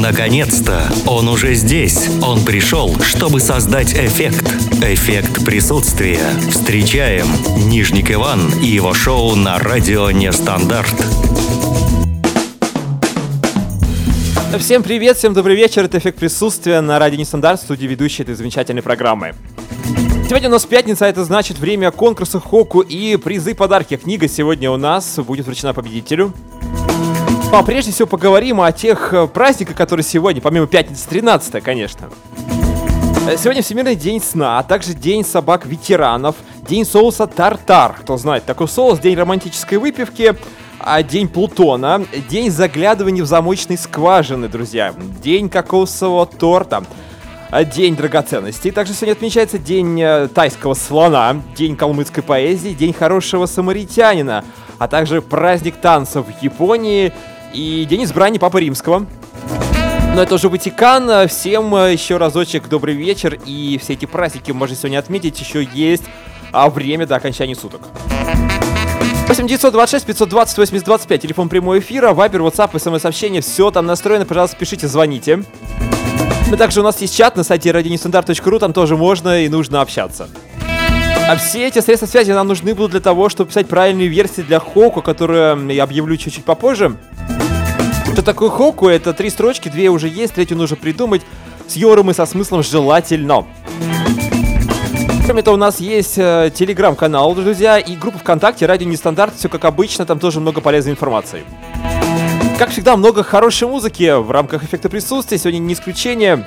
Наконец-то! Он уже здесь. Он пришел, чтобы создать эффект. Эффект присутствия. Встречаем Нижник Иван и его шоу на радио Нестандарт. Всем привет, всем добрый вечер. Это эффект присутствия на радио Нестандарт, студии ведущей этой замечательной программы. Сегодня у нас пятница, а это значит время конкурса Хоку и призы подарки. Книга сегодня у нас будет вручена победителю. Ну, а прежде всего поговорим о тех э, праздниках, которые сегодня, помимо пятницы 13 конечно. Э, сегодня Всемирный день сна, а также День собак-ветеранов, День соуса тартар. Кто знает, такой соус, День романтической выпивки, а День Плутона, День заглядывания в замочной скважины, друзья, День кокосового торта, а День драгоценностей. Также сегодня отмечается День э, тайского слона, День калмыцкой поэзии, День хорошего самаритянина, а также праздник танцев в Японии и День избрания Папы Римского. Но это уже Ватикан. Всем э, еще разочек добрый вечер. И все эти праздники можно сегодня отметить. Еще есть а время до окончания суток. 8 926 520 80 25. Телефон прямого эфира, вайбер, ватсап, смс-сообщение. Все там настроено. Пожалуйста, пишите, звоните. Ну, также у нас есть чат на сайте radionestandarт.ru. Там тоже можно и нужно общаться. А все эти средства связи нам нужны будут для того, чтобы писать правильные версии для Хоку, которые я объявлю чуть-чуть попозже. Что такое Хоку? Это три строчки, две уже есть, третью нужно придумать с юмором и со смыслом желательно. Кроме того, у нас есть э, телеграм-канал, друзья, и группа ВКонтакте «Радио Нестандарт». Все как обычно, там тоже много полезной информации. Как всегда, много хорошей музыки в рамках эффекта присутствия. Сегодня не исключение.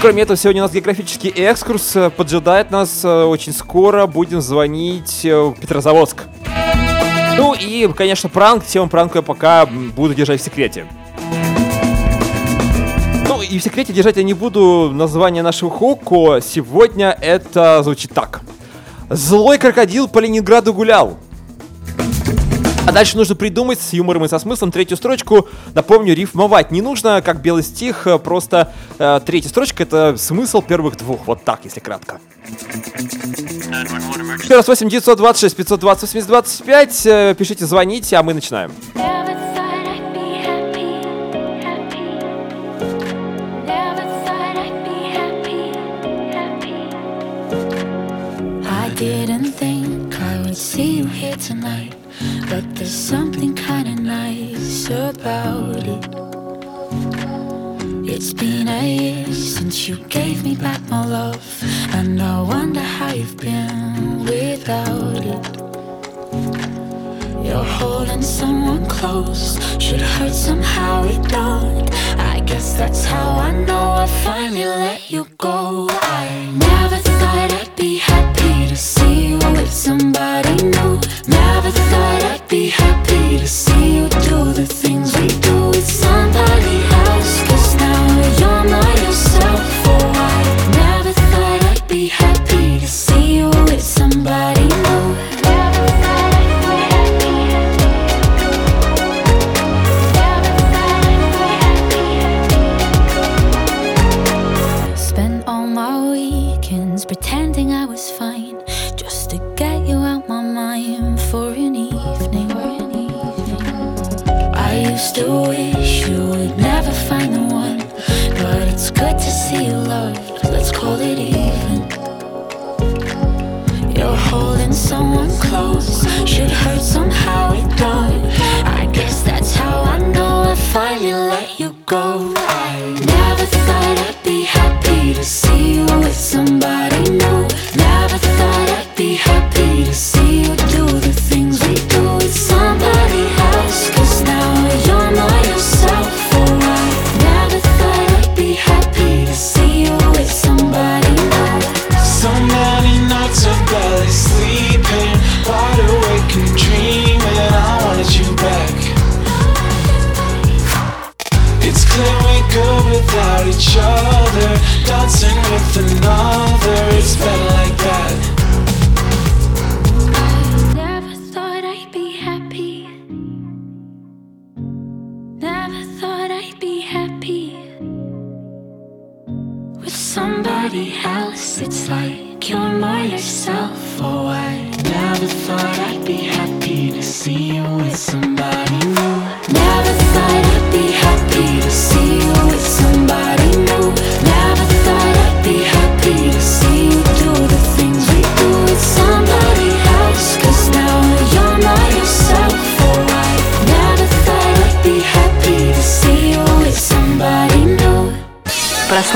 Кроме этого, сегодня у нас географический экскурс э, поджидает нас э, очень скоро. Будем звонить в Петрозаводск. Ну и, конечно, пранк. Тему пранка я пока буду держать в секрете. Ну и в секрете держать я не буду название нашего хоку. Сегодня это звучит так. Злой крокодил по Ленинграду гулял. А дальше нужно придумать с юмором и со смыслом третью строчку. Напомню, рифмовать не нужно, как белый стих, э, просто э, третья строчка это смысл первых двух. Вот так, если кратко. Еще раз 8 926 520 80 25. Пишите, звоните, а мы начинаем. didn't think I would see you here tonight. But there's something kinda nice about it. It's been a year since you gave me back my love, and I wonder how you've been without it. You're holding someone close, should hurt somehow it don't. I guess that's how I know I finally let you go. I never thought I'd be happy to see you with somebody new. Never thought I'd be happy to see you do the things we do. With somebody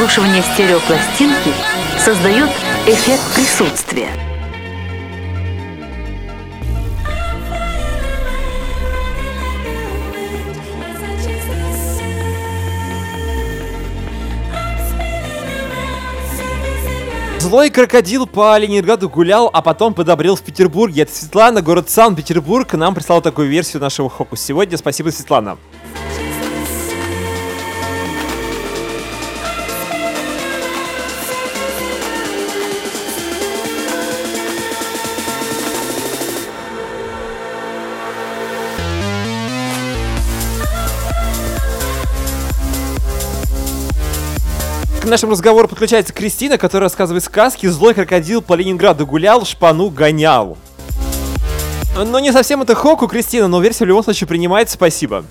прослушивания стереопластинки создает эффект присутствия. Злой крокодил по Ленинграду гулял, а потом подобрел в Петербурге. Это Светлана, город Санкт-Петербург, нам прислала такую версию нашего Хоку сегодня. Спасибо, Светлана. Нашему разговору подключается Кристина, которая рассказывает сказки «Злой крокодил по Ленинграду гулял, шпану гонял». Но не совсем это Хоку, Кристина, но версия в любом случае принимается, спасибо.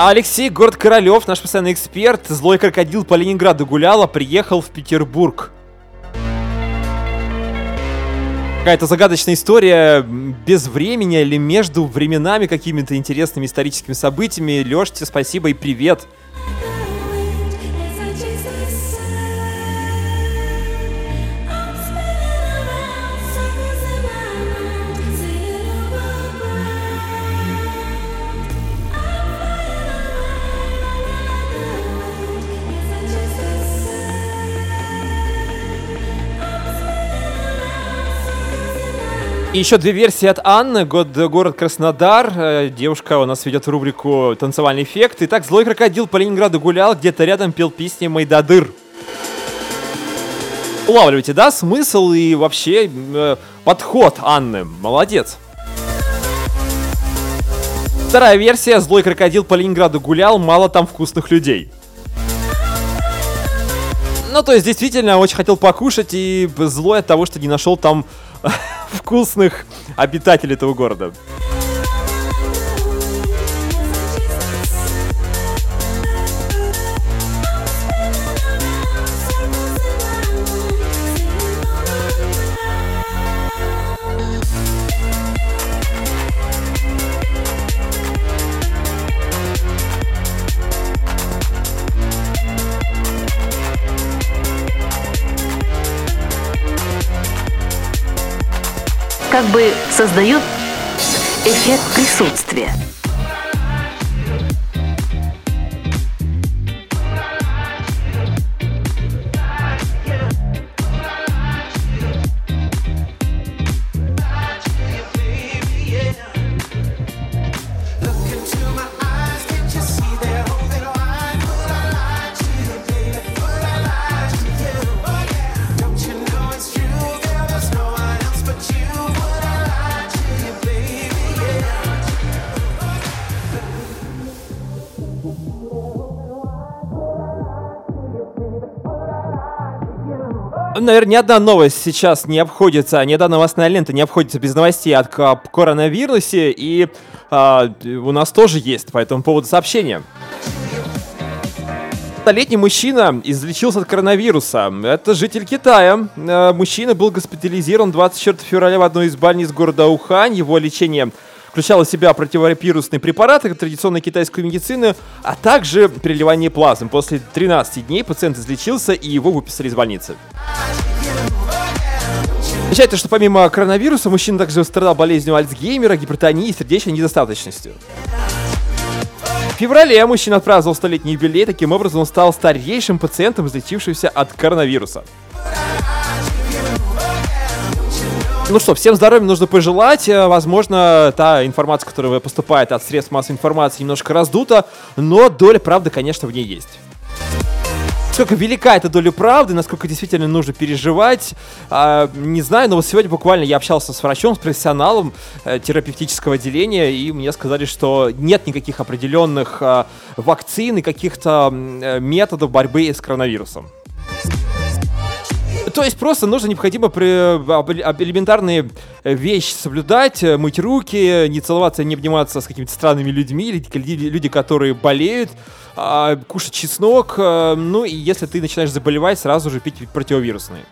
Алексей, город Королев, наш постоянный эксперт, злой крокодил по Ленинграду гулял, а приехал в Петербург. Какая-то загадочная история без времени или между временами какими-то интересными историческими событиями. Леш, тебе спасибо и привет. Еще две версии от Анны. Год, город Краснодар. Э, Девушка у нас ведет рубрику «Танцевальный эффект». Итак, злой крокодил по Ленинграду гулял, где-то рядом пел песни Майдадыр. Улавливаете, да, смысл и вообще э, подход Анны. Молодец. Вторая версия. Злой крокодил по Ленинграду гулял, мало там вкусных людей. Ну, то есть, действительно, очень хотел покушать и злой от того, что не нашел там вкусных обитателей этого города. Как бы создает эффект присутствия. Наверное, ни одна новость сейчас не обходится, ни одна новостная лента не обходится без новостей от ко- коронавирусе, и а, у нас тоже есть по этому поводу сообщение. Летний мужчина излечился от коронавируса. Это житель Китая. Э, Мужчина был госпитализирован 24 февраля в одной из больниц города Ухань. Его лечение включало в себя противовирусные препараты традиционной китайской медицины, а также переливание плазмы. После 13 дней пациент излечился и его выписали из больницы. Отмечается, что помимо коронавируса мужчина также страдал болезнью Альцгеймера, гипертонией и сердечной недостаточностью. В феврале мужчина отпраздновал столетний юбилей, таким образом он стал старейшим пациентом, излечившимся от коронавируса. Ну что, всем здоровья нужно пожелать. Э, Возможно, та информация, которая поступает от средств массовой информации, немножко раздута, но доля правды, конечно, в ней есть. Насколько велика эта доля правды, насколько действительно нужно переживать, а, не знаю, но вот сегодня буквально я общался с врачом, с профессионалом э, терапевтического отделения, и мне сказали, что нет никаких определенных а, вакцин и каких-то э, методов борьбы с коронавирусом. То есть просто нужно необходимо при, элементарные вещи соблюдать, э, мыть руки, не целоваться, не обниматься с какими-то странными людьми, или люди, которые болеют, а, кушать чеснок, э, ну и если ты начинаешь заболевать, сразу же пить противовирусные.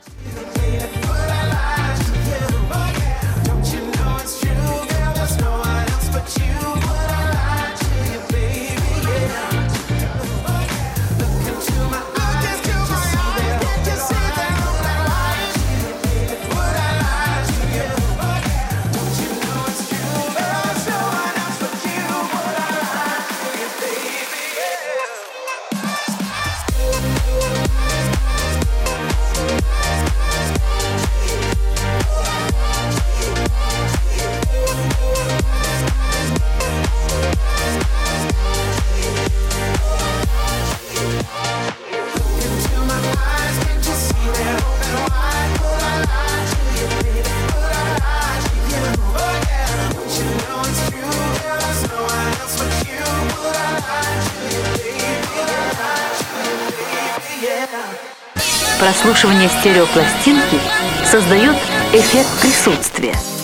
Прослушивание стереопластинки создает эффект присутствия.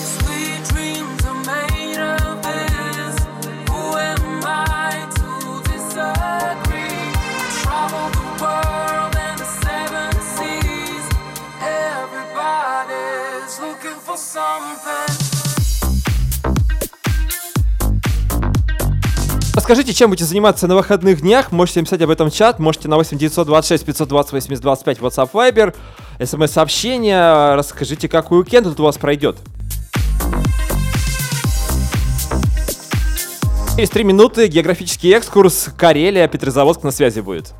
Расскажите, чем будете заниматься на выходных днях. Можете написать об этом в чат. Можете на 8 926 520 80 25 WhatsApp Viber. СМС-сообщение. Расскажите, какой уикенд тут у вас пройдет. Через три минуты географический экскурс. Карелия, Петрозаводск на связи будет.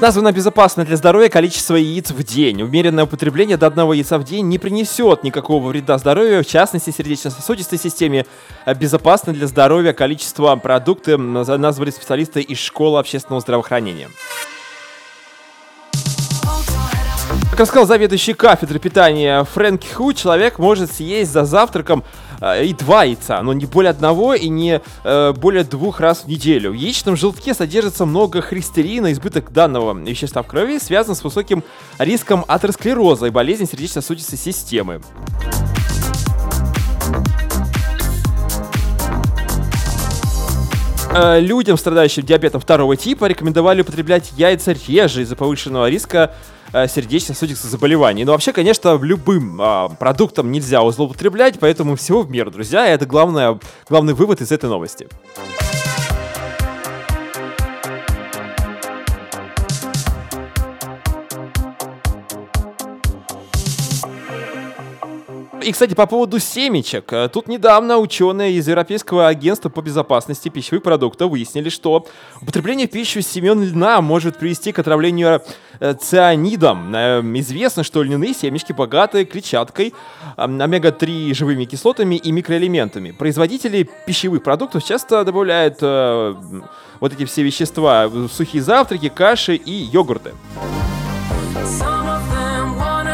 Названо безопасно для здоровья количество яиц в день. Умеренное употребление до одного яйца в день не принесет никакого вреда здоровью, в частности сердечно-сосудистой системе. А Безопасно для здоровья количество продукты наз- назвали специалисты из школы общественного здравоохранения. Как рассказал заведующий кафедры питания Фрэнк Ху, человек может съесть за завтраком и два яйца, но не более одного и не э, более двух раз в неделю. В яичном желтке содержится много холестерина, избыток данного вещества в крови связан с высоким риском атеросклероза и болезни сердечно-сосудистой системы. Э, Людям, страдающим диабетом второго типа, рекомендовали употреблять яйца реже из-за повышенного риска сердечно-сосудистых заболеваний. Но вообще, конечно, любым а, продуктом нельзя злоупотреблять, поэтому всего в меру, друзья. И это главное, главный вывод из этой новости. И, кстати, по поводу семечек. Э, Тут недавно ученые из Европейского агентства по безопасности пищевых продуктов выяснили, что употребление в пищу семен льна может привести к отравлению э, цианидом. Э, Известно, что льняные семечки богаты клетчаткой, э, омега-3 живыми кислотами и микроэлементами. Производители пищевых продуктов часто добавляют э, вот эти все вещества в сухие завтраки, каши и йогурты. Some of them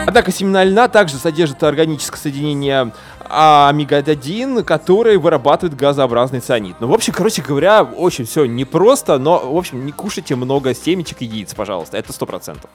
Однако семена льна также содержат органическое соединение омега-1, который вырабатывает газообразный цианид. Ну, в общем, короче говоря, очень все непросто, но, в общем, не кушайте много семечек и яиц, пожалуйста, это сто процентов.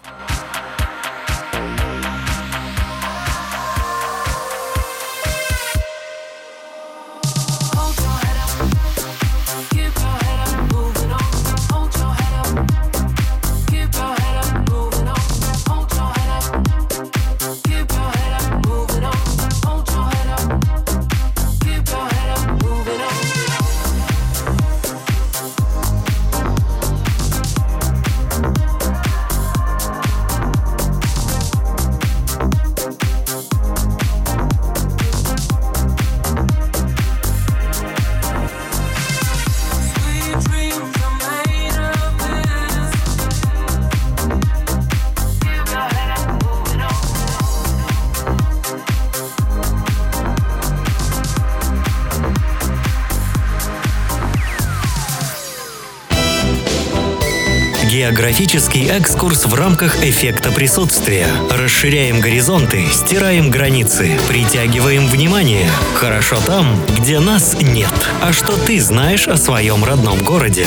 Географический экскурс в рамках эффекта присутствия. Расширяем горизонты, стираем границы, притягиваем внимание. Хорошо там, где нас нет. А что ты знаешь о своем родном городе?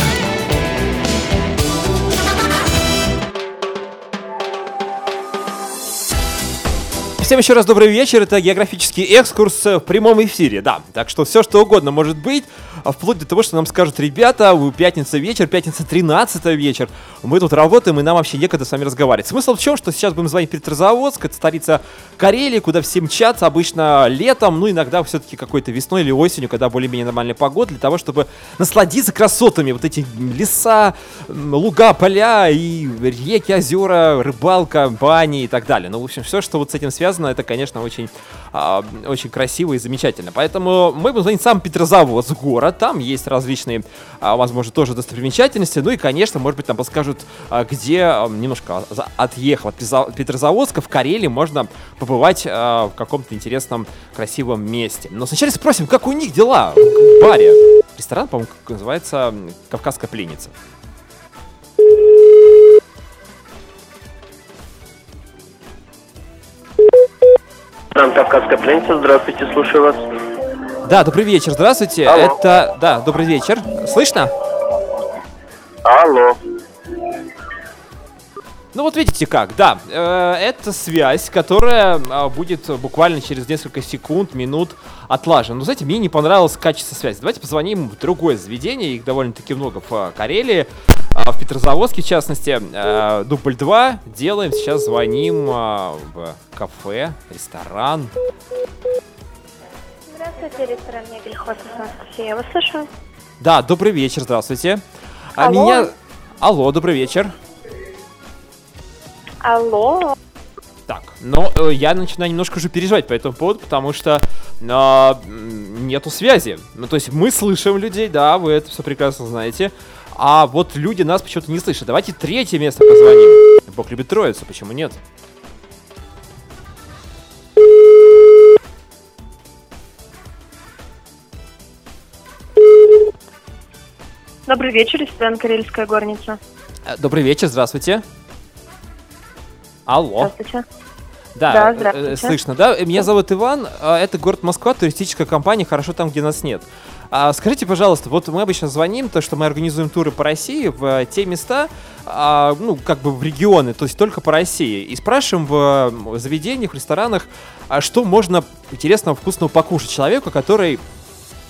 Всем еще раз добрый вечер. Это географический экскурс в прямом эфире, да. Так что все, что угодно может быть, а вплоть до того, что нам скажут, ребята, пятница вечер, пятница 13 вечер, мы тут работаем, и нам вообще некогда с вами разговаривать. Смысл в чем, что сейчас будем звонить Петрозаводск, это столица Карелии, куда все мчатся обычно летом, ну иногда все-таки какой-то весной или осенью, когда более-менее нормальная погода, для того, чтобы насладиться красотами. Вот эти леса, луга, поля и реки, озера, рыбалка, бани и так далее. Ну, в общем, все, что вот с этим связано, это, конечно, очень, а, очень красиво и замечательно. Поэтому мы будем звонить сам Петрозаводск, город. Там есть различные, а, возможно, тоже достопримечательности. Ну и, конечно, может быть, там подскажут, а, где а, немножко отъехав от Петрозаводска в Карелии можно побывать а, в каком-то интересном, красивом месте. Но сначала спросим, как у них дела в баре. Ресторан, по-моему, называется «Кавказская пленница». Там Кавказская пленница, здравствуйте, слушаю вас. Да, добрый вечер, здравствуйте. Алло. Это, да, добрый вечер. Слышно? Алло. Ну вот видите как, да, э, это связь, которая а, будет буквально через несколько секунд, минут отлажена. Но знаете, мне не понравилось качество связи. Давайте позвоним в другое заведение, их довольно-таки много в а, Карелии, а, в Петрозаводске в частности. Э, дубль 2 делаем, сейчас звоним а, в кафе, ресторан. Здравствуйте, ресторан Мебель Анастасия. Я вас слушаю. Да, добрый вечер, здравствуйте. А Алло. меня... Алло, добрый вечер. Алло. Так, но э, я начинаю немножко уже переживать по этому поводу, потому что м, нету связи. Ну, то есть мы слышим людей, да, вы это все прекрасно знаете, а вот люди нас почему-то не слышат. Давайте третье место позвоним. Бог любит троицу, почему нет? Добрый вечер, ресторан Карельская горница. Э, Добрый вечер, здравствуйте. Алло. Здравствуйте. Да, Да, э, здравствуйте. слышно, да? Меня зовут Иван, а это город Москва, туристическая компания «Хорошо там, где нас нет». А скажите, пожалуйста, вот мы обычно звоним, то, что мы организуем туры по России в э, те места, а, ну, как бы в регионы, то есть только по России, и спрашиваем в заведениях, ресторанах, а что можно интересного, вкусного покушать человеку, который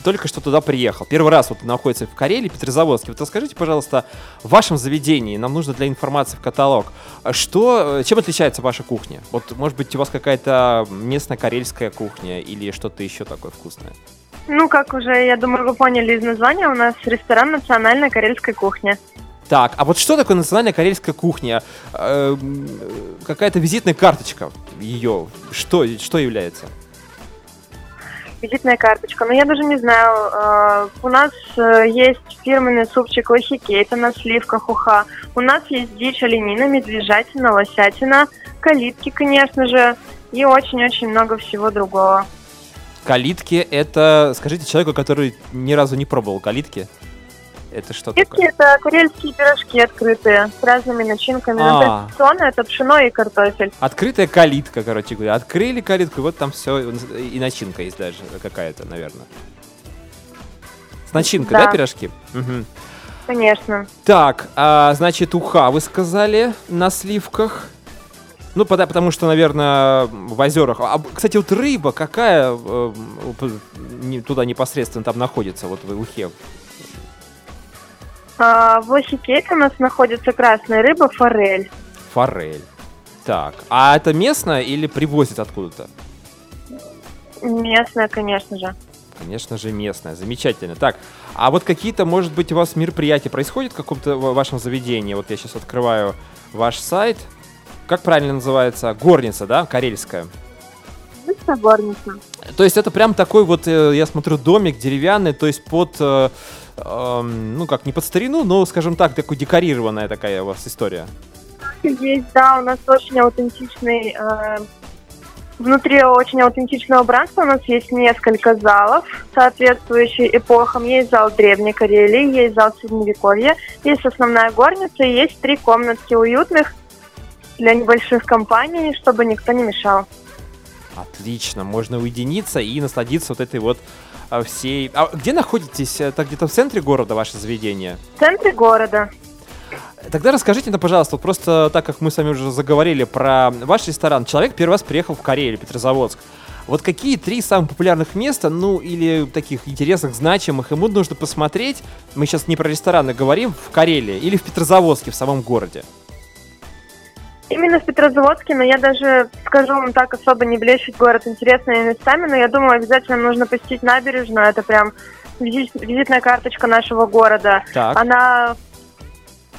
только что туда приехал. Первый раз вот находится в Карелии, Петрозаводске. Вот расскажите, пожалуйста, в вашем заведении, нам нужно для информации в каталог, что, э, чем отличается ваша кухня? Вот, может быть, у вас какая-то местная карельская кухня или что-то еще такое вкусное? Ну, как уже, я думаю, вы поняли из названия, у нас ресторан национальной карельской кухни. Так, а вот что такое национальная карельская кухня? Эм, э, какая-то визитная карточка ее, что, что является? Визитная карточка. Но я даже не знаю. э, У нас э, есть фирменный супчик лохики, это на сливках уха. У нас есть дичь, оленина, медвежатина, лосятина, калитки, конечно же, и очень-очень много всего другого. Калитки это, скажите человеку, который ни разу не пробовал калитки, это что Китки такое? это карельские пирожки открытые с разными начинками. А. Ну, традиционно это пшено и картофель. Открытая калитка, короче говоря. Открыли калитку, и вот там все, и начинка есть даже какая-то, наверное. С начинкой, да, Да. пирожки? Мгм. Конечно. Так, а, значит, уха вы сказали на сливках. Ну, потому что, наверное, в озерах. А, кстати, вот рыба какая э, туда непосредственно там находится, вот в ухе? А, в Лохикете у нас находится красная рыба форель. Форель. Так, а это местное или привозят откуда-то? Местная, конечно же. Конечно же, местная. Замечательно. Так, а вот какие-то, может быть, у вас мероприятия происходят в каком-то вашем заведении? Вот я сейчас открываю ваш сайт. Как правильно называется? Горница, да? Карельская. Горница. То есть это прям такой вот, э, я смотрю, домик деревянный, то есть под, э, эм, ну как, не под старину, но, скажем так, такой декорированная такая у вас история. Есть, да, у нас очень аутентичный э, Внутри очень аутентичного убранства у нас есть несколько залов, соответствующие эпохам. Есть зал Древней Карелии, есть зал Средневековья, есть основная горница и есть три комнатки уютных для небольших компаний, чтобы никто не мешал. Отлично, можно уединиться и насладиться вот этой вот всей... А где находитесь? Это где-то в центре города ваше заведение? В центре города. Тогда расскажите нам, пожалуйста, вот просто так как мы с вами уже заговорили про ваш ресторан, человек первый раз приехал в Карелию, Петрозаводск. Вот какие три самых популярных места, ну или таких интересных, значимых, ему нужно посмотреть, мы сейчас не про рестораны говорим, в Карелии или в Петрозаводске, в самом городе? Именно в Петрозаводске, но я даже, скажу вам так, особо не блещет город интересными местами, но я думаю, обязательно нужно посетить набережную, это прям визит- визитная карточка нашего города. Так. Она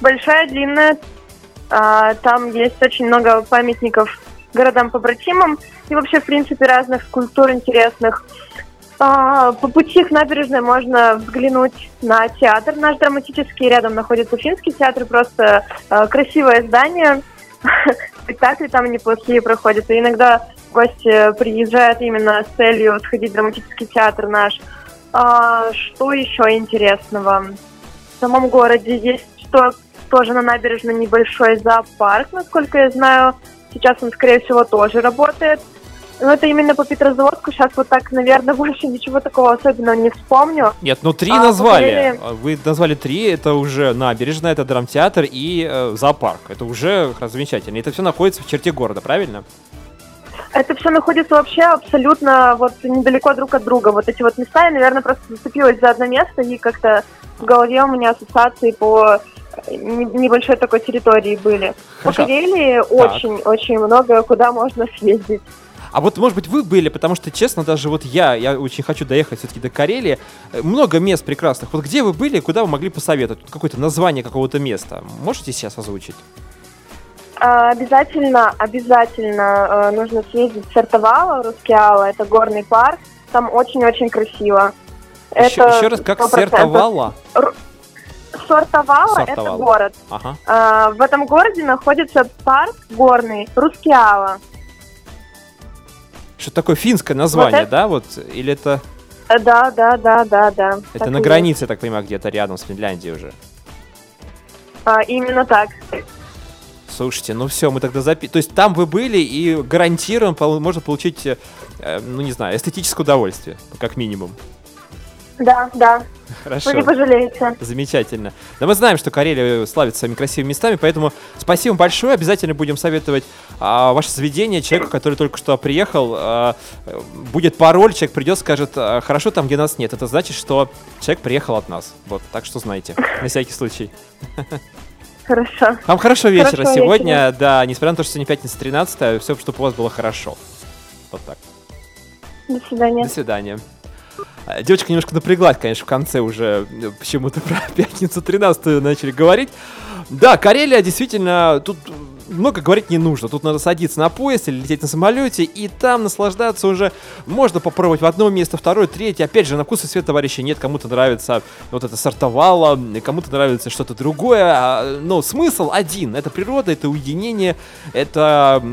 большая, длинная, а, там есть очень много памятников городам-побратимам и вообще, в принципе, разных скульптур интересных. А, По пути к набережной можно взглянуть на театр наш драматический. Рядом находится финский театр. Просто а, красивое здание. Спектакли там неплохие проходят. И иногда гости приезжают именно с целью сходить в драматический театр наш. А, Что еще интересного? В самом городе есть что тоже на набережной небольшой зоопарк, насколько я знаю. Сейчас он, скорее всего, тоже работает. Но это именно по Петрозаводску. Сейчас вот так, наверное, больше ничего такого особенного не вспомню. Нет, ну три А, назвали. Карелия- А, Вы назвали три, это уже набережная, это драмтеатр и э, зоопарк. Это уже замечательно. Это все находится в черте города, правильно? Это все находится вообще абсолютно вот недалеко друг от друга. Вот эти вот места я, наверное, просто зацепилась за одно место и как-то в голове у меня ассоциации по э, не- небольшой такой территории были. Хорошо. По Карелии очень-очень много куда можно съездить. А вот, может быть, вы были, потому что, честно, даже вот я, я очень хочу доехать все-таки до Карелии. Э, Много мест прекрасных. Вот где вы были, куда вы могли посоветовать? Какое-то название какого-то места. Можете сейчас озвучить? А, Обязательно, обязательно э, нужно съездить в Сартовало, Рускеала, это горный парк. Там очень-очень красиво. Еще, Это еще раз, как 100%. Сертовала? Сортовало, это город. Ага. А, в этом городе находится парк горный Рускеала. Что такое финское название, это- да? Вот, или это, Э, Да, да, да, да, да. это Так на границе, я так понимаю, где-то рядом с Финляндией уже? есть. А, именно так. Слушайте, ну все, мы тогда запи... То есть там вы были и гарантированно можно получить, э, э, ну не знаю, эстетическое удовольствие, как минимум. Да, да. Хорошо. Вы не пожалеете. Замечательно. Да мы знаем, что Карелия славится своими красивыми местами, поэтому спасибо большое. Обязательно будем советовать а, ваше заведение человеку, который только что приехал. а, будет пароль, человек придет, скажет, а, хорошо там, где нас нет. Это значит, что человек приехал от нас. Вот, так что знайте, на всякий случай. Хорошо. Вам хорошего вечера Хорошего сегодня. Да, несмотря на то, что сегодня пятница 13 все, чтобы у вас было хорошо. Вот так. До свидания. До свидания. А, Девочка немножко напряглась, конечно, в конце уже э, почему-то про пятницу 13 начали говорить. Да, Карелия действительно, тут много говорить не нужно. Тут надо садиться на поезд или лететь на самолете, и там наслаждаться уже можно попробовать в одно место, второе, третье. Опять же, на вкус и цвет товарища нет. Кому-то нравится вот это сортовало, кому-то нравится что-то другое. а, Но смысл один. Это природа, это уединение, это,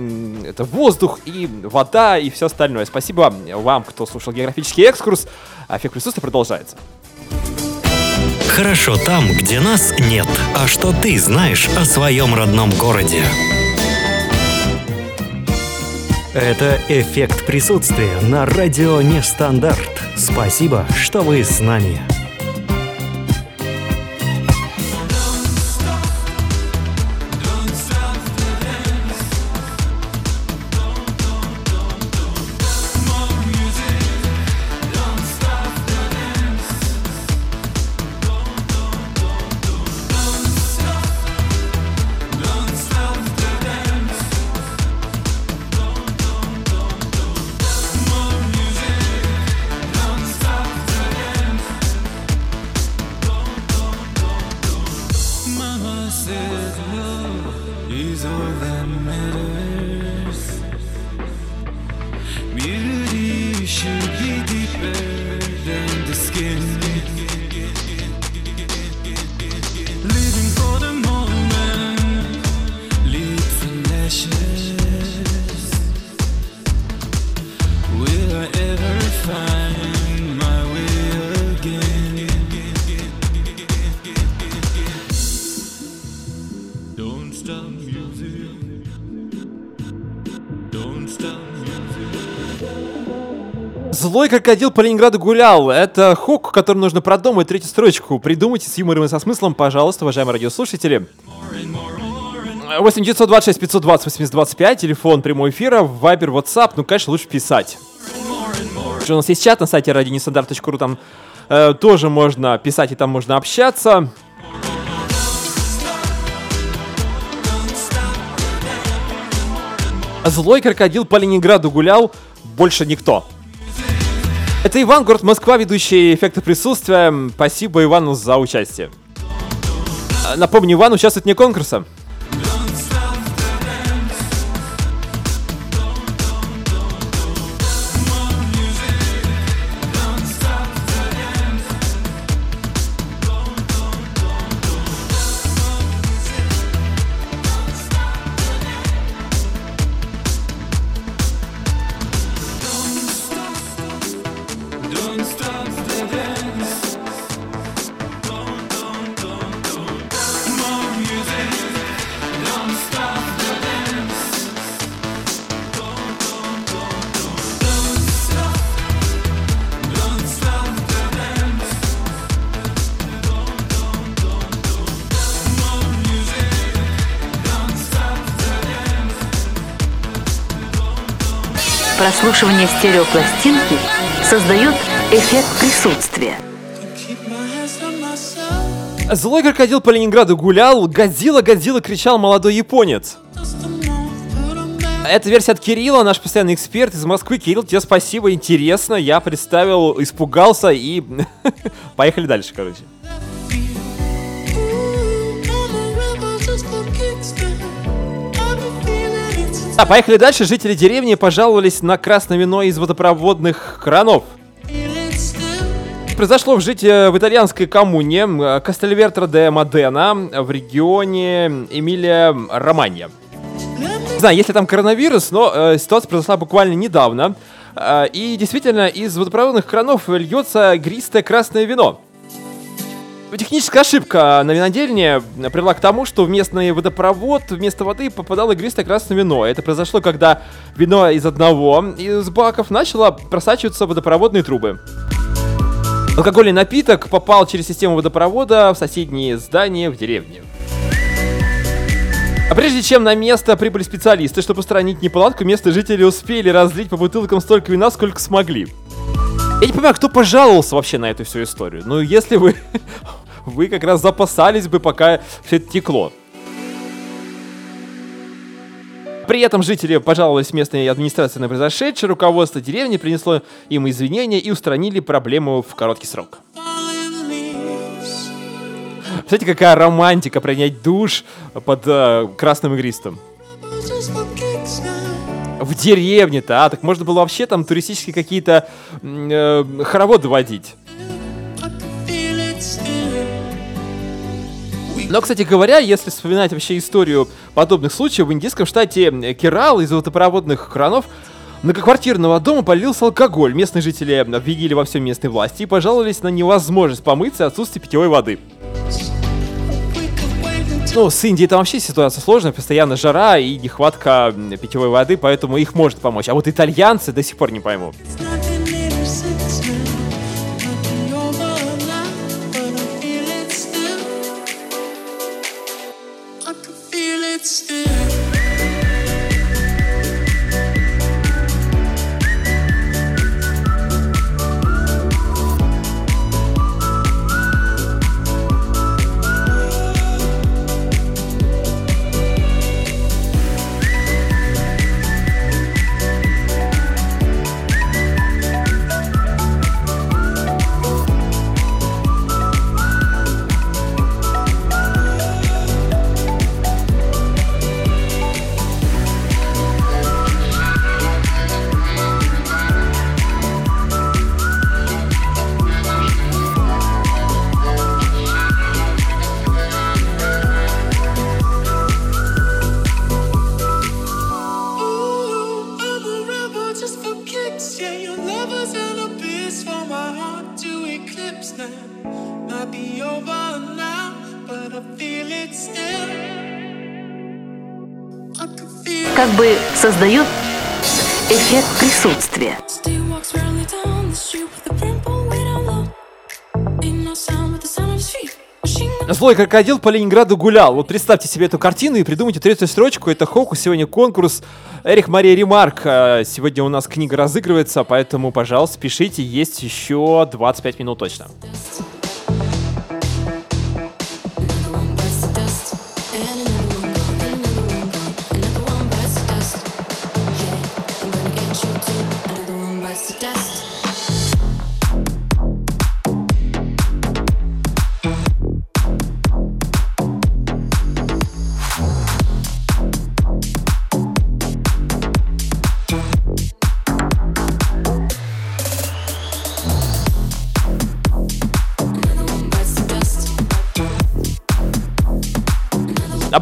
это воздух и вода и все остальное. Спасибо вам, кто слушал географический экскурс. Эффект присутствия продолжается. Хорошо там, где нас нет. А что ты знаешь о своем родном городе? Это эффект присутствия на радио Нестандарт. Спасибо, что вы с нами. I met her Злой крокодил по Ленинграду гулял. Это хук, который нужно продумать третью строчку. Придумайте с юмором и со смыслом, пожалуйста, уважаемые радиослушатели. 8 926 520 80 25, телефон прямого эфира, вайбер, WhatsApp, ну, конечно, лучше писать. У нас есть чат на сайте radionestandarт.ru, там э, тоже можно писать и там можно общаться. Злой крокодил по Ленинграду гулял, больше никто. Это Иван, город Москва, ведущий эффекты присутствия. Спасибо Ивану за участие. А, Напомню, Иван участвует вне конкурса. Прослушивание стереопластинки создает эффект присутствия. Злой крокодил по Ленинграду гулял, Годзилла, Годзилла кричал молодой японец. Это версия от Кирилла, наш постоянный эксперт из Москвы. Кирилл, тебе спасибо, интересно. Я представил, испугался и... Поехали дальше, короче. А, поехали дальше. Жители деревни пожаловались на красное вино из водопроводных кранов. Произошло в житии в итальянской коммуне Кастельвертро де Модена в регионе Эмилия Романья. Не знаю, если там коронавирус, но э, ситуация произошла буквально недавно. Э, и действительно, из водопроводных кранов льется гристое красное вино. Техническая ошибка на винодельне привела к тому, что в местный водопровод вместо воды попадало игристое красное вино. Это произошло, когда вино из одного из баков начало просачиваться в водопроводные трубы. Алкогольный напиток попал через систему водопровода в соседние здания в деревне. А прежде чем на место прибыли специалисты, чтобы устранить неполадку, местные жители успели разлить по бутылкам столько вина, сколько смогли. Я не понимаю, кто пожаловался вообще на эту всю историю. Ну, если вы... Вы как раз запасались бы, пока все это текло. При этом жители пожаловались местной администрации на произошедшее, руководство деревни принесло им извинения и устранили проблему в короткий срок. Представляете, какая романтика принять душ под э, красным игристом. В деревне-то, а, так можно было вообще там туристические какие-то э, хороводы водить. Но, кстати говоря, если вспоминать вообще историю подобных случаев, в индийском штате Керал из водопроводных кранов многоквартирного дома полился алкоголь. Местные жители обвинили во всем местной власти и пожаловались на невозможность помыться и отсутствие питьевой воды. Ну, с Индией там вообще ситуация сложная, постоянно жара и нехватка питьевой воды, поэтому их может помочь. А вот итальянцы до сих пор не пойму. it's still of his feet. Machine gun Злой крокодил по Ленинграду гулял. Вот представьте себе эту картину и придумайте третью строчку. Это Хоку. Сегодня конкурс Эрих Мария Ремарк. Э, Сегодня у нас книга разыгрывается, поэтому, пожалуйста, пишите. Есть еще 25 минут точно.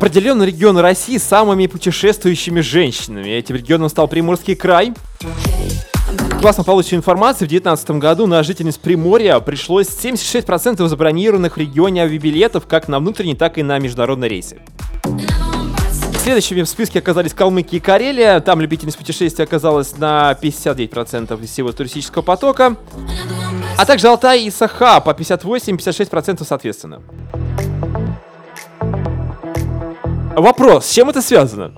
Определен регион России самыми путешествующими женщинами. Этим регионом стал Приморский край. Классно полученной информации, в 2019 году на жительниц Приморья пришлось 76% забронированных в регионе авиабилетов как на внутренние, так и на международные рейсы. Следующими в списке оказались Калмыкия и Карелия. Там любительниц путешествий оказалось на 59% из всего туристического потока. А также Алтай и Саха по 58-56% соответственно. Вопрос, с чем это связано?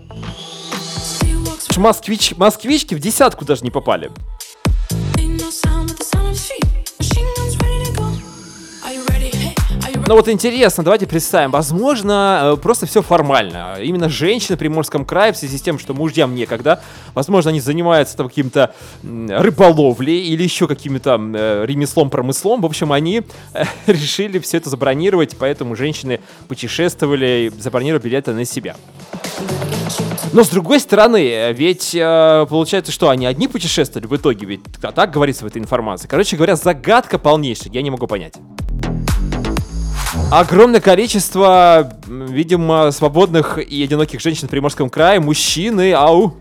Москвич, москвички в десятку даже не попали. Но вот интересно, давайте представим, возможно, э, просто все формально. Именно женщины в Приморском крае в связи с тем, что мужьям некогда, возможно, они занимаются там каким-то рыболовлей или еще каким-то э, ремеслом-промыслом. В общем, они э, решили все это забронировать, поэтому женщины путешествовали, и забронировали билеты на себя. Но с другой стороны, ведь э, получается, что они одни путешествовали в итоге, ведь а так говорится в этой информации. Короче говоря, загадка полнейшая, я не могу понять. Огромное количество, видимо, свободных и одиноких женщин в Приморском крае, мужчины, ау.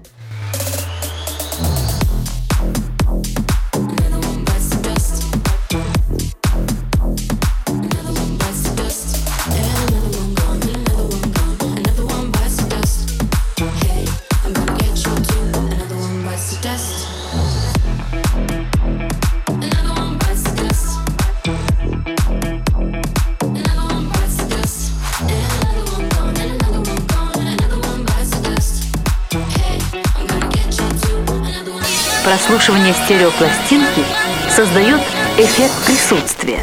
Прослушивание стереопластинки создает эффект присутствия.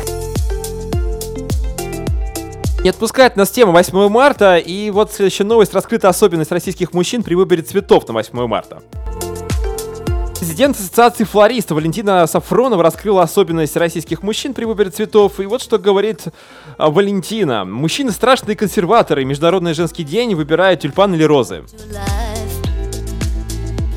Не отпускает нас тема 8 марта, и вот следующая новость раскрыта особенность российских мужчин при выборе цветов на 8 марта. Президент Ассоциации флористов Валентина Сафронова раскрыла особенность российских мужчин при выборе цветов. И вот что говорит а, Валентина. Мужчины страшные консерваторы. Международный женский день выбирают тюльпан или розы.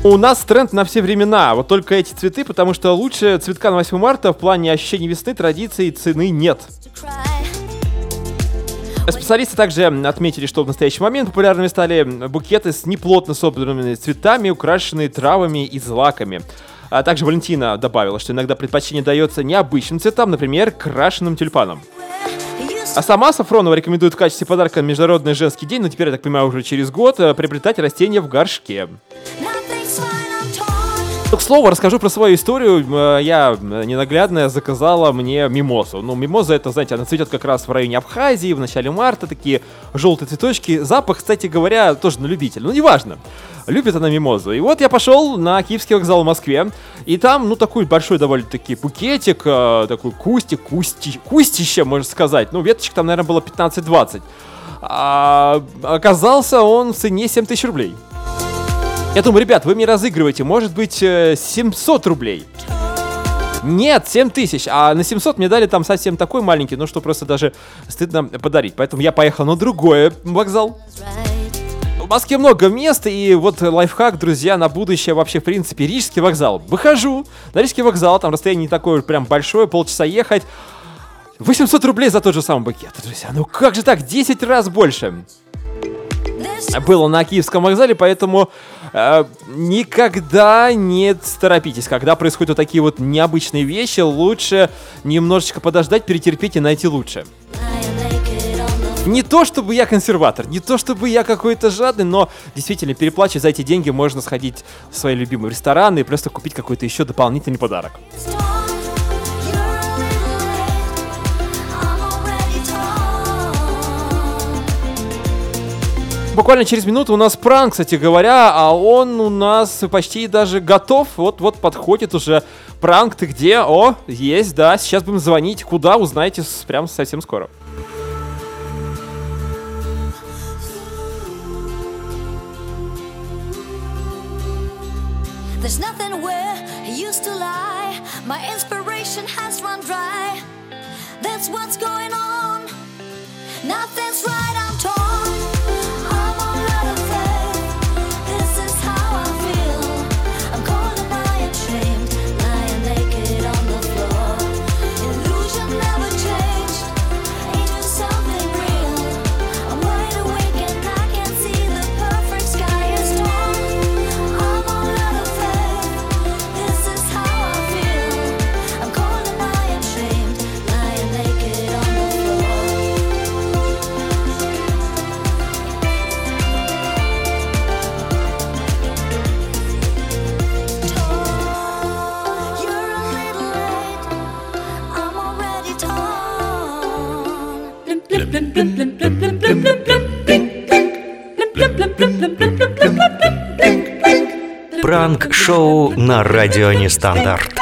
У нас тренд на все времена. Вот только эти цветы, потому что лучше цветка на 8 марта в плане ощущения весны, традиций и цены нет. Специалисты также отметили, что в настоящий момент популярными стали букеты с неплотно собранными цветами, украшенные травами и злаками. А также Валентина добавила, что иногда предпочтение дается необычным цветам, например, крашенным тюльпанам. А сама Сафронова рекомендует в качестве подарка на Международный женский день, но теперь, я так понимаю, уже через год, э, приобретать растения в горшке. К слову, расскажу про свою историю. Э, Я э, ненаглядная заказала мне мимозу. Ну, мимоза это, знаете, она цветет как раз в районе Абхазии в начале марта, такие желтые цветочки. Запах, кстати говоря, тоже на любителя. Ну, неважно. Любит она мимозу. И вот я пошел на Киевский вокзал в Москве, и там, ну, такой большой довольно-таки букетик, э, такой кустик, кусти, кустище, можно сказать. Ну, веточек там, наверное, было 15-20. А оказался он в цене 7 тысяч рублей. Я думаю, ребят, вы мне разыгрываете, может быть, э, 700 рублей. Нет, 7 тысяч, а на 700 мне дали там совсем такой маленький, ну что просто даже стыдно подарить. Поэтому я поехал на другой вокзал. В Москве много мест, и вот лайфхак, друзья, на будущее вообще, в принципе, Рижский вокзал. Выхожу на Рижский вокзал, там расстояние не такое прям большое, полчаса ехать. 800 рублей за тот же самый букет, друзья. Ну как же так, 10 раз больше было на Киевском вокзале, поэтому э, никогда не торопитесь. Когда происходят вот такие вот необычные вещи, лучше немножечко подождать, перетерпеть и найти лучше. Не то чтобы я консерватор, не то чтобы я какой-то жадный, но действительно переплачивать за эти деньги можно сходить в свои любимые рестораны и просто купить какой-то еще дополнительный подарок. Буквально через минуту у нас пранк, кстати говоря, а он у нас почти даже готов. Вот-вот подходит уже пранк. Ты где? О, есть, да. Сейчас будем звонить. Куда, узнаете прямо совсем скоро. There's nothing where I used to lie. My inspiration has run dry. Пранк-шоу на радио Нестандарт.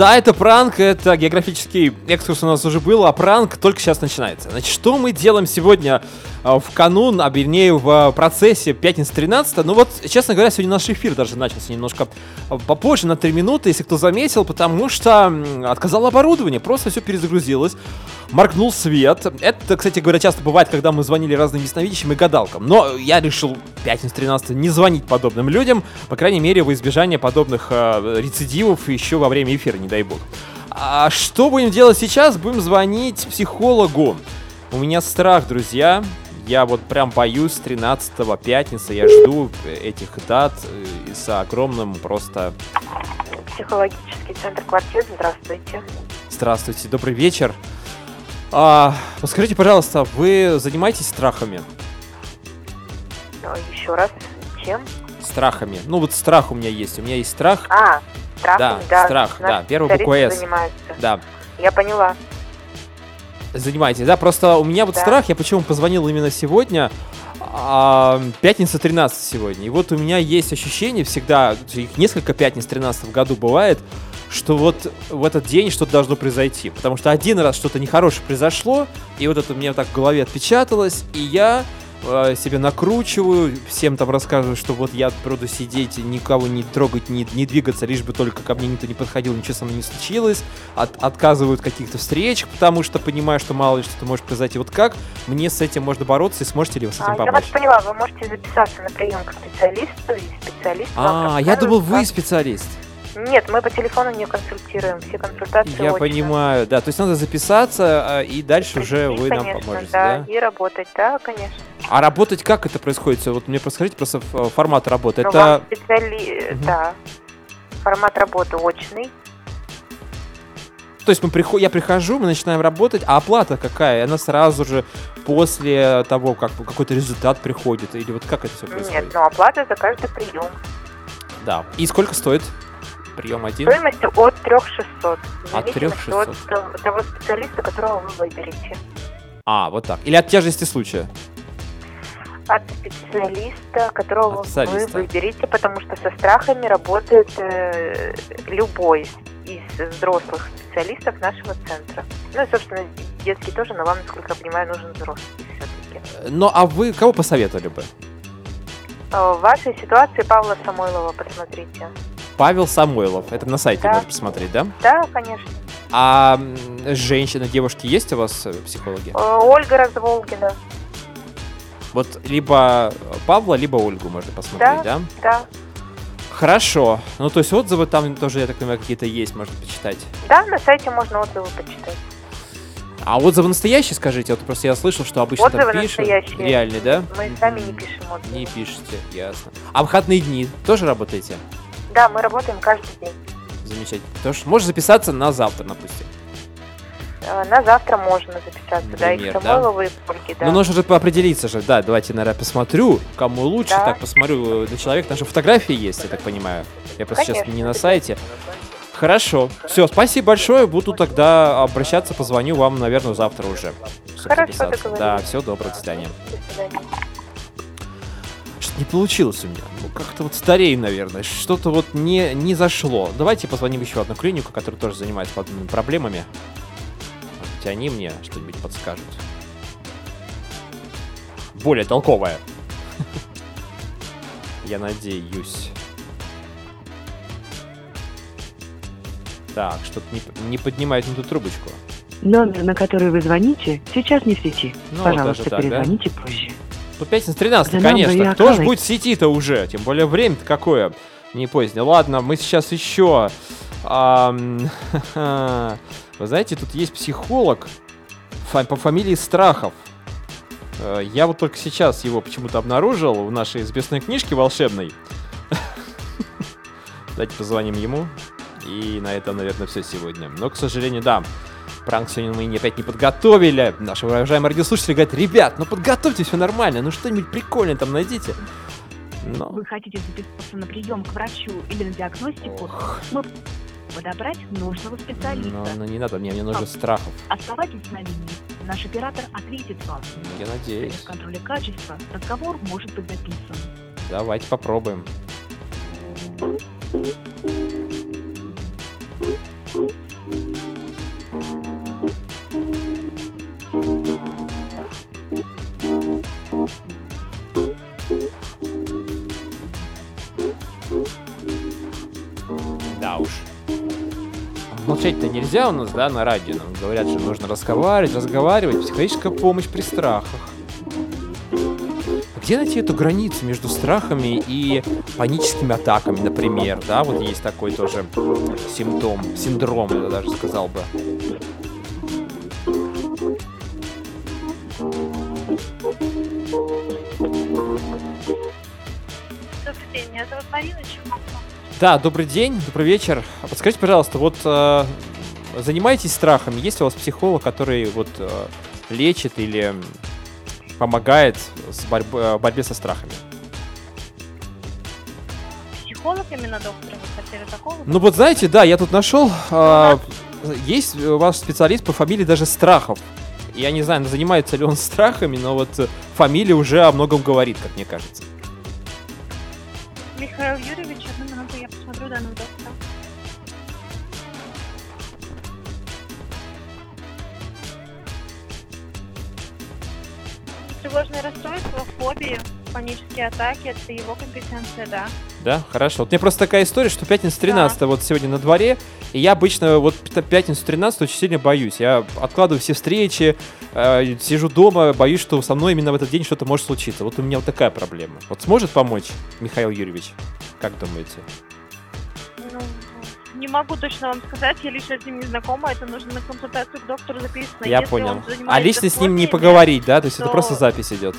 Да, это пранк, это географический экскурс у нас уже был, а пранк только сейчас начинается. Значит, что мы делаем сегодня в канун, а вернее в процессе пятницы 13 Ну вот, честно говоря, сегодня наш эфир даже начался немножко а, попозже, на 3 минуты, если кто заметил, потому что отказало оборудование, просто все перезагрузилось, моргнул свет. Это, кстати говоря, часто бывает, когда мы звонили разным ясновидящим и гадалкам. Но я решил пятницу 13 не звонить подобным людям, по крайней мере, во избежание подобных э, рецидивов еще во время эфира, не дай бог. А что будем делать сейчас? Будем звонить психологу. У меня страх, друзья. Я вот прям боюсь 13 пятницы. Я жду этих дат э, с огромным просто... Психологический центр квартир, здравствуйте. Здравствуйте, добрый вечер. А, подскажите, пожалуйста, вы занимаетесь страхами? Еще раз, чем? Страхами. Ну вот страх у меня есть. У меня есть страх. А, страхами, Да, да. страх, да, первая буква «С». занимаются. Да. Я поняла. Занимаетесь, да? Просто у меня вот Да. страх, я почему позвонил именно сегодня, а, пятница 13 сегодня. И вот у меня есть ощущение всегда, их несколько пятниц 13 в году бывает, что вот в этот день что-то должно произойти. Потому что один раз что-то нехорошее произошло, и вот это у меня так в голове отпечаталось, и я себе накручиваю, всем там рассказываю, что вот я буду сидеть, никого не трогать, не, не двигаться, лишь бы только ко мне никто не подходил, ничего со мной не случилось, от, отказываю от каких-то встреч, потому что понимаю, что мало ли что-то может произойти. Вот как мне с этим можно бороться, и сможете ли вы с этим А, я вас помочь? поняла, вы можете записаться на прием к специалисту, и специалист А, я думал, вы специалист. Нет, мы по телефону не консультируем, все консультации Я очно. понимаю, да. То есть надо записаться, а, и дальше уже Прийти, вы нам конечно, поможете, да, да? и работать, да, конечно. А работать как это происходит? Вот мне расскажите просто э, формат работы. Ну, Это специали... Мгм. Да. Формат работы очный. То есть мы приход... я прихожу, мы начинаем работать, а оплата какая? Она сразу же после того, как какой-то результат приходит? Или вот как это все происходит? Нет, но оплата за каждый прием. Да. И сколько стоит прием один? Стоимость от 3600. в От зависимости 3600. От того- того специалиста, которого вы выберете. А, вот так. Или от тяжести случая? От специалиста, которого От специалиста. вы выберете, потому что со страхами работает э, любой из взрослых специалистов нашего центра. Ну и, собственно, детский тоже, но вам, насколько я понимаю, нужен взрослый все-таки. Ну, а вы кого посоветовали бы? В вашей ситуации Павла Самойлова посмотрите. Павел Самойлов. Это на сайте Да. можно посмотреть, да? Да, конечно. А женщины, девушки есть у вас э, психологи? Э, Ольга Разволгина. Вот либо Павла, либо Ольгу можно посмотреть, да? Да. Хорошо. Ну, то есть отзывы там тоже, я так понимаю, какие-то есть, можно почитать. Да, на сайте можно отзывы почитать. А отзывы настоящие, скажите? Вот просто я слышал, что обычно Отзывы там пишут. настоящие. Реальные, да? Мы сами не пишем отзывы. Не пишете, ясно. А выходные дни тоже работаете? Да, мы работаем каждый день. Замечательно. Потому что можешь записаться на завтра, допустим. Э, На завтра можно записаться, да, и Например, Самойлову, и к Ольге, да. Ну, нужно же определиться же. Да, давайте, наверное, посмотрю, кому лучше. Да. Так, посмотрю на человека. Там же фотографии есть, я так понимаю. Я просто сейчас Конечно. не на сайте. Хорошо. Все, спасибо большое. Буду тогда обращаться, позвоню вам, наверное, завтра уже. Хорошо. Да, все, доброго, до свидания. До свидания. Не получилось у меня. Ну, как-то вот старею, наверное. Что-то вот не, не зашло. Давайте позвоним еще одну клинику, которая тоже занимается подобными проблемами. Может быть, они мне что-нибудь подскажут. Более толковое. Я надеюсь. Так, что-то не, не поднимает эту трубочку. Номер, на который вы звоните, сейчас не в сети. Ну, Пожалуйста, так, да? перезвоните позже. Ну, пятница 13, The number конечно. Кто ж calling. будет в сети-то уже? Тем более время-то какое. Не позднее. Ладно, мы сейчас еще... Вы знаете, тут есть психолог по фамилии Страхов. Э, Я вот только сейчас его почему-то обнаружил в нашей известной книжке волшебной. Давайте позвоним ему. И на этом, наверное, все сегодня. Но, к сожалению, да, пранк сегодня мы не- опять не подготовили. Наши уважаемые радиослушатели говорят, ребят, ну подготовьте все нормально, ну что-нибудь прикольное там найдите. Но... Вы хотите записаться на прием к врачу или на диагностику? Мы подобрать нужного специалиста. Но, но не надо, мне, мне нужно страхов. Оставайтесь на линии. Наш оператор ответит вам. Я надеюсь. В контроле качества разговор может быть записан. Давайте попробуем. Да уж. Молчать-то нельзя у нас, да, на радио. Нам говорят, что нужно разговаривать, разговаривать. Психологическая помощь при страхах. Где найти эту границу между страхами и паническими атаками, например, да, вот есть такой тоже симптом, синдром, я даже сказал бы. Да, добрый день, добрый вечер. А Подскажите, пожалуйста, вот э, занимаетесь страхами? Есть у вас психолог, который вот э, лечит или помогает с борьб- э, борьбе со страхами? Психолог именно доктор, вы хотели такого? Ну вот знаете, да, я тут нашел, э, есть у вас специалист по фамилии даже Страхов. Я не знаю, занимается ли он страхами, но вот фамилия уже о многом говорит, как мне кажется. Михаил Юрьевич, я посмотрю данного доктора. Тревожное расстройство, фобии, панические атаки, это его компетенция, да. Да, хорошо. Вот мне просто такая история, что пятница 13 вот сегодня на дворе, и я обычно вот пятницу 13 очень сильно боюсь. Я откладываю все встречи, э, сижу дома, боюсь, что со мной именно в этот день что-то может случиться. Вот у меня вот такая проблема. Вот сможет помочь Михаил Юрьевич? Как думаете? Не могу точно вам сказать, я лично с ним не знакома, это нужно на консультацию к доктору записано. я Если понял. он А лично с ним не поговорить, да? То есть это то- просто запись идет.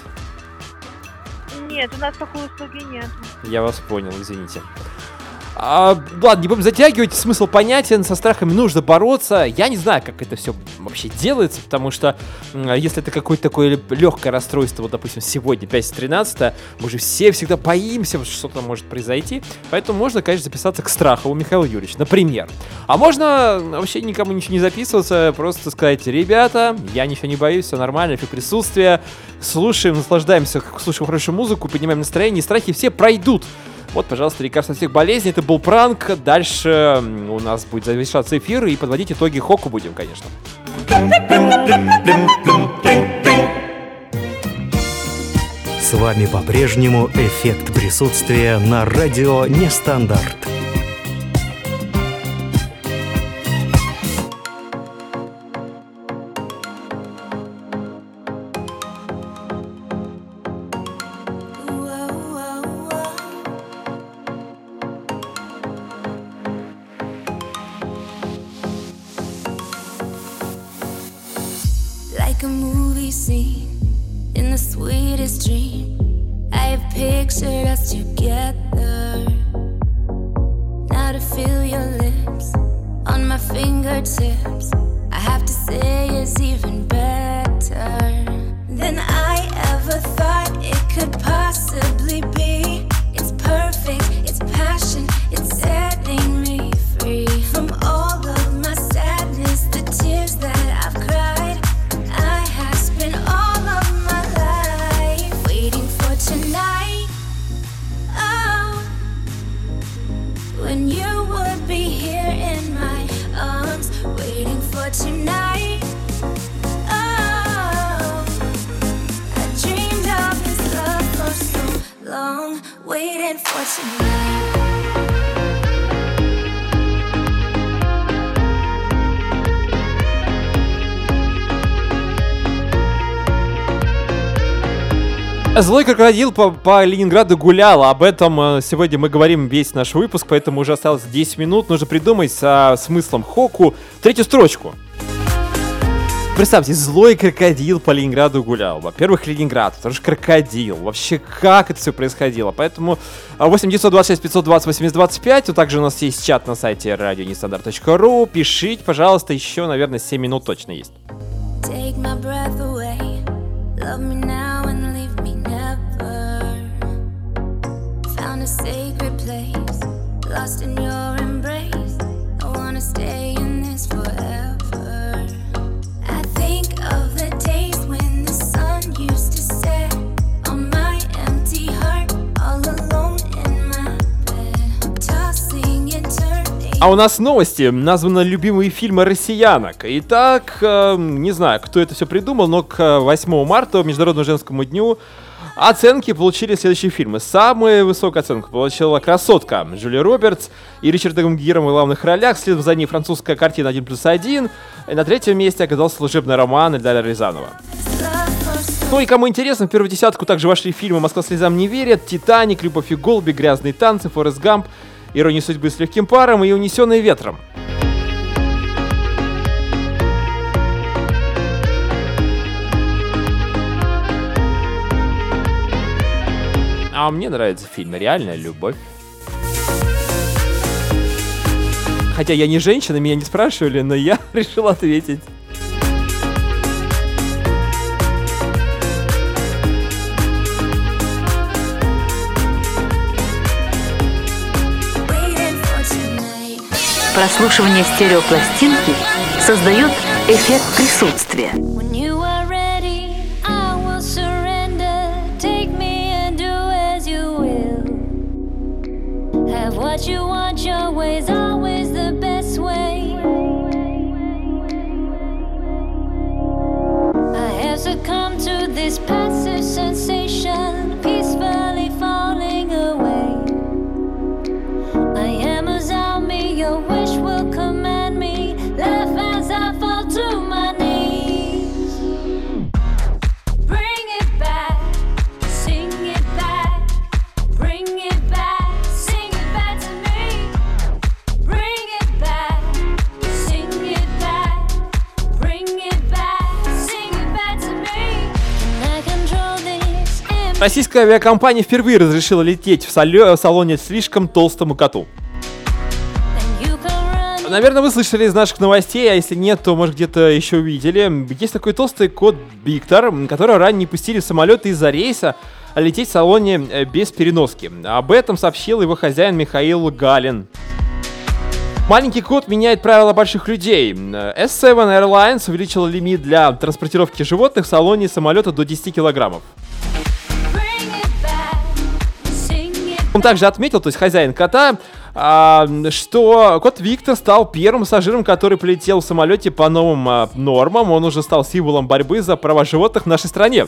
Нет, у нас такой услуги нет. Я вас понял, извините. А, ладно, не будем затягивать, смысл понятен, со страхами нужно бороться. Я не знаю, как это все вообще делается, потому что м, если это какое-то такое легкое расстройство, вот, допустим, сегодня, 5.13, мы же все всегда боимся, что что-то может произойти. Поэтому можно, конечно, записаться к Страхову Михаилу Юрьевичу, например. А можно вообще никому ничего не записываться, просто сказать, ребята, я ничего не боюсь, все нормально, все присутствие, слушаем, наслаждаемся, слушаем хорошую музыку, поднимаем настроение, и страхи все пройдут. Вот, пожалуйста, лекарство всех болезней. Это был пранк. Дальше у нас будет завершаться эфир и подводить итоги Хоку будем, конечно. С вами по-прежнему эффект присутствия на радио Нестандарт. Злой крокодил по, по Ленинграду гулял. Об этом э, сегодня мы говорим весь наш выпуск, поэтому уже осталось 10 минут. Нужно придумать со смыслом Хоку третью строчку. Представьте, злой крокодил по Ленинграду гулял. Во-первых, Ленинград, второй же крокодил. Вообще, как это все происходило? Поэтому а, 8 926 520 80 25. А также у нас есть чат на сайте radionestandarт.ru. Пишите, пожалуйста, еще, наверное, 7 минут точно есть. Take my breath away. Love me now А у нас новости, названы любимые фильмы россиянок. Итак, э, не знаю, кто это все придумал, но к 8 марта, Международному женскому дню, оценки получили следующие фильмы. Самую высокую оценку получила «Красотка» Джулия Робертс и Ричардом Гиром в главных ролях. Следом за ней французская картина «1 плюс 1». И на третьем месте оказался служебный роман Эльдара Рязанова. Ну и кому интересно, в первую десятку также вошли фильмы «Москва слезам не верит», «Титаник», «Любовь и голуби», «Грязные танцы», «Форест Гамп», «Ирония судьбы с легким паром» и «Унесенные ветром». А мне нравится фильм «Реальная любовь». Хотя я не женщина, меня не спрашивали, но я решил ответить. Прослушивание стереопластинки создает эффект присутствия. What you want, your way's always the best way. I have succumbed to this passive Российская авиакомпания впервые разрешила лететь в салоне слишком толстому коту. Наверное, вы слышали из наших новостей, а если нет, то, может, где-то еще увидели. Есть такой толстый кот Биктор, которого ранее не пустили в самолет из-за рейса лететь в салоне э, без переноски. Об этом сообщил его хозяин Михаил Галин. Маленький кот меняет правила больших людей. Э, S7 Airlines увеличила лимит для транспортировки животных в салоне самолета до 10 килограммов. Он также отметил, то есть хозяин кота, а, что кот Виктор стал первым пассажиром, который полетел в самолете по новым а, нормам. Он уже стал символом борьбы за права животных в нашей стране.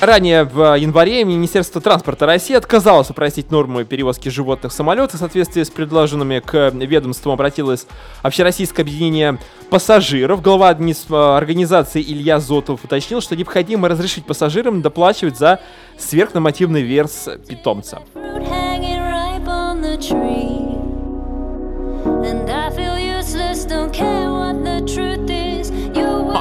Ранее в январе Министерство транспорта России отказалось упростить нормы перевозки животных в самолеты. В соответствии с предложенными к ведомству обратилось Общероссийское объединение пассажиров. Глава организации Илья Зотов уточнил, что необходимо разрешить пассажирам доплачивать за сверхнормативный вес питомца. tree.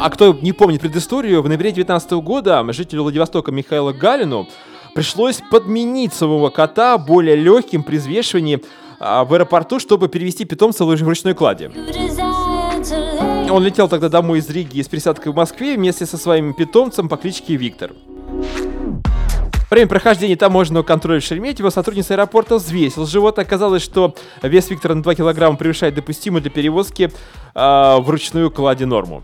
А кто не помнит предысторию, в ноябре 2019 года жителю Владивостока Михаилу Галину пришлось подменить своего кота более легким при взвешивании а, в аэропорту, чтобы перевести питомца в ручной кладе. Он летел тогда домой из Риги с пересадкой в Москве вместе со своим питомцем по кличке Виктор. Во время прохождения таможенного контроля в Шереметьево сотрудница аэропорта взвесил живот. Оказалось, что вес Виктора на 2 килограмма превышает допустимую для перевозки в ручную кладе норму.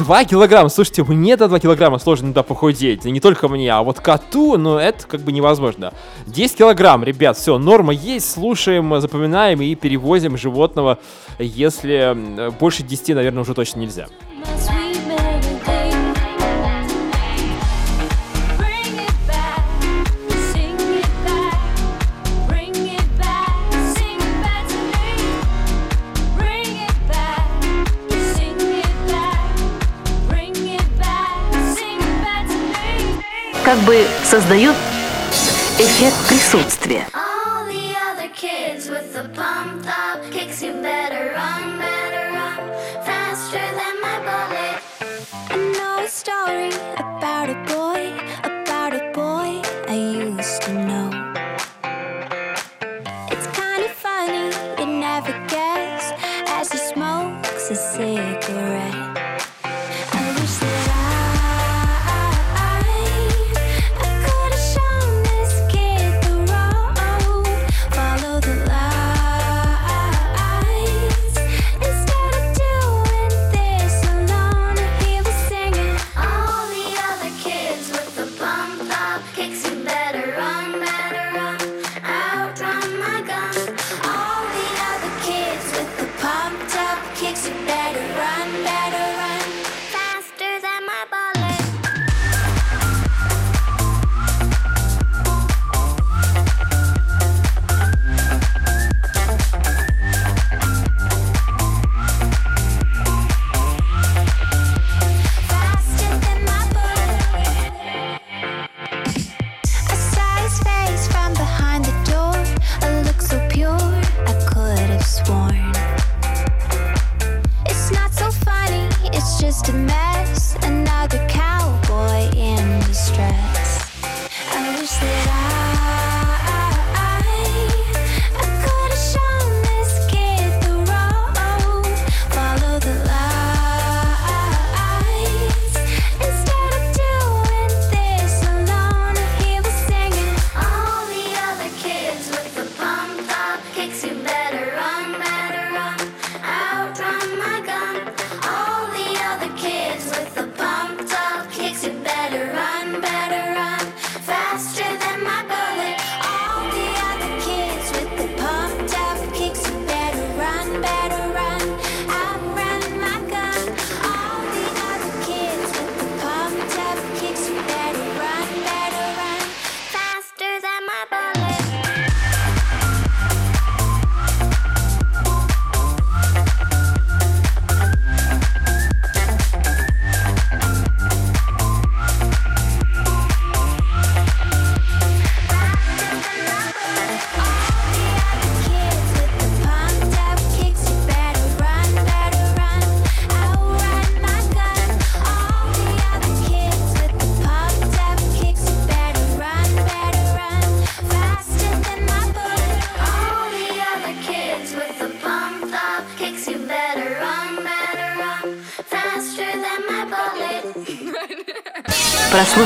2 килограмма, слушайте, мне до 2 килограмма сложно иногда похудеть, и не только мне, а вот коту, ну это как бы невозможно. 10 килограмм, ребят, все, норма есть, слушаем, запоминаем и перевозим животного, если больше 10, наверное, уже точно нельзя. Как бы создает эффект присутствия. Just a mess. Another cowboy in distress. I wish that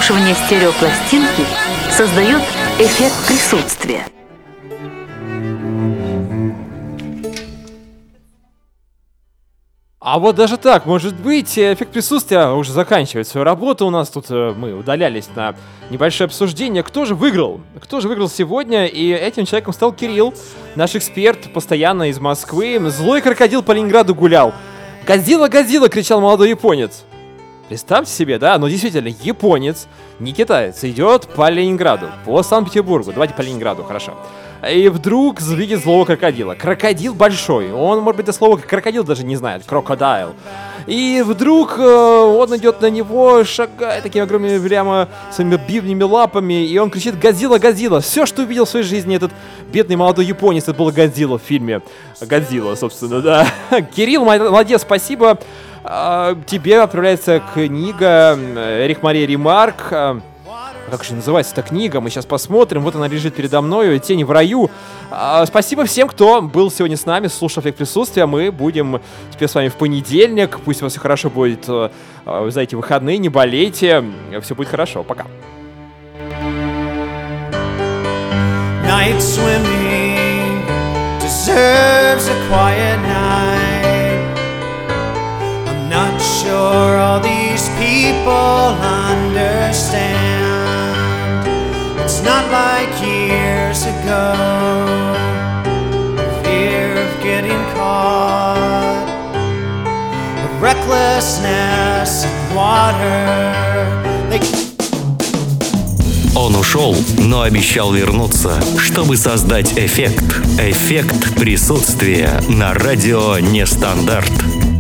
Прослушивание стереопластинки создает эффект присутствия. А вот даже так, может быть, эффект присутствия уже заканчивает свою работу. У нас тут э, мы удалялись на небольшое обсуждение. Кто же выиграл? Кто же выиграл сегодня? И этим человеком стал Кирилл, наш эксперт, постоянно из Москвы. Злой крокодил по Ленинграду гулял. «Годзилла, Годзилла!» — кричал молодой японец. Представьте себе, да, но действительно, японец, не китаец, идет по Ленинграду, по Санкт-Петербургу. Давайте по Ленинграду, хорошо. и вдруг видит злого крокодила. Крокодил большой, он, может быть, до слова крокодил даже не знает, крокодайл. И вдруг э, он идет на него, шагая такими огромными прямо своими бивнями лапами, и он кричит «Годзилла, Годзилла!» Все, что увидел в своей жизни этот бедный молодой японец, это было Годзилла в фильме. Годзилла, собственно, да. Кирилл, мол- молодец, спасибо. А, Тебе отправляется книга Эрих Мария Ремарк. а, Как же называется эта книга? Мы сейчас посмотрим. Вот она лежит передо мною. Тени в раю. А, Спасибо всем, кто был сегодня с нами, слушал эффект присутствия. Мы будем теперь с вами в понедельник. Пусть у вас все хорошо будет э, э, за эти выходные. Не болейте. Все будет хорошо. Пока. Night swimming deserves a quiet night. Sure all these people understand. It's not like years ago. Fear of getting caught, of recklessness in water. They Он ушел, но обещал вернуться, чтобы создать эффект. Эффект присутствия на радио Нестандарт.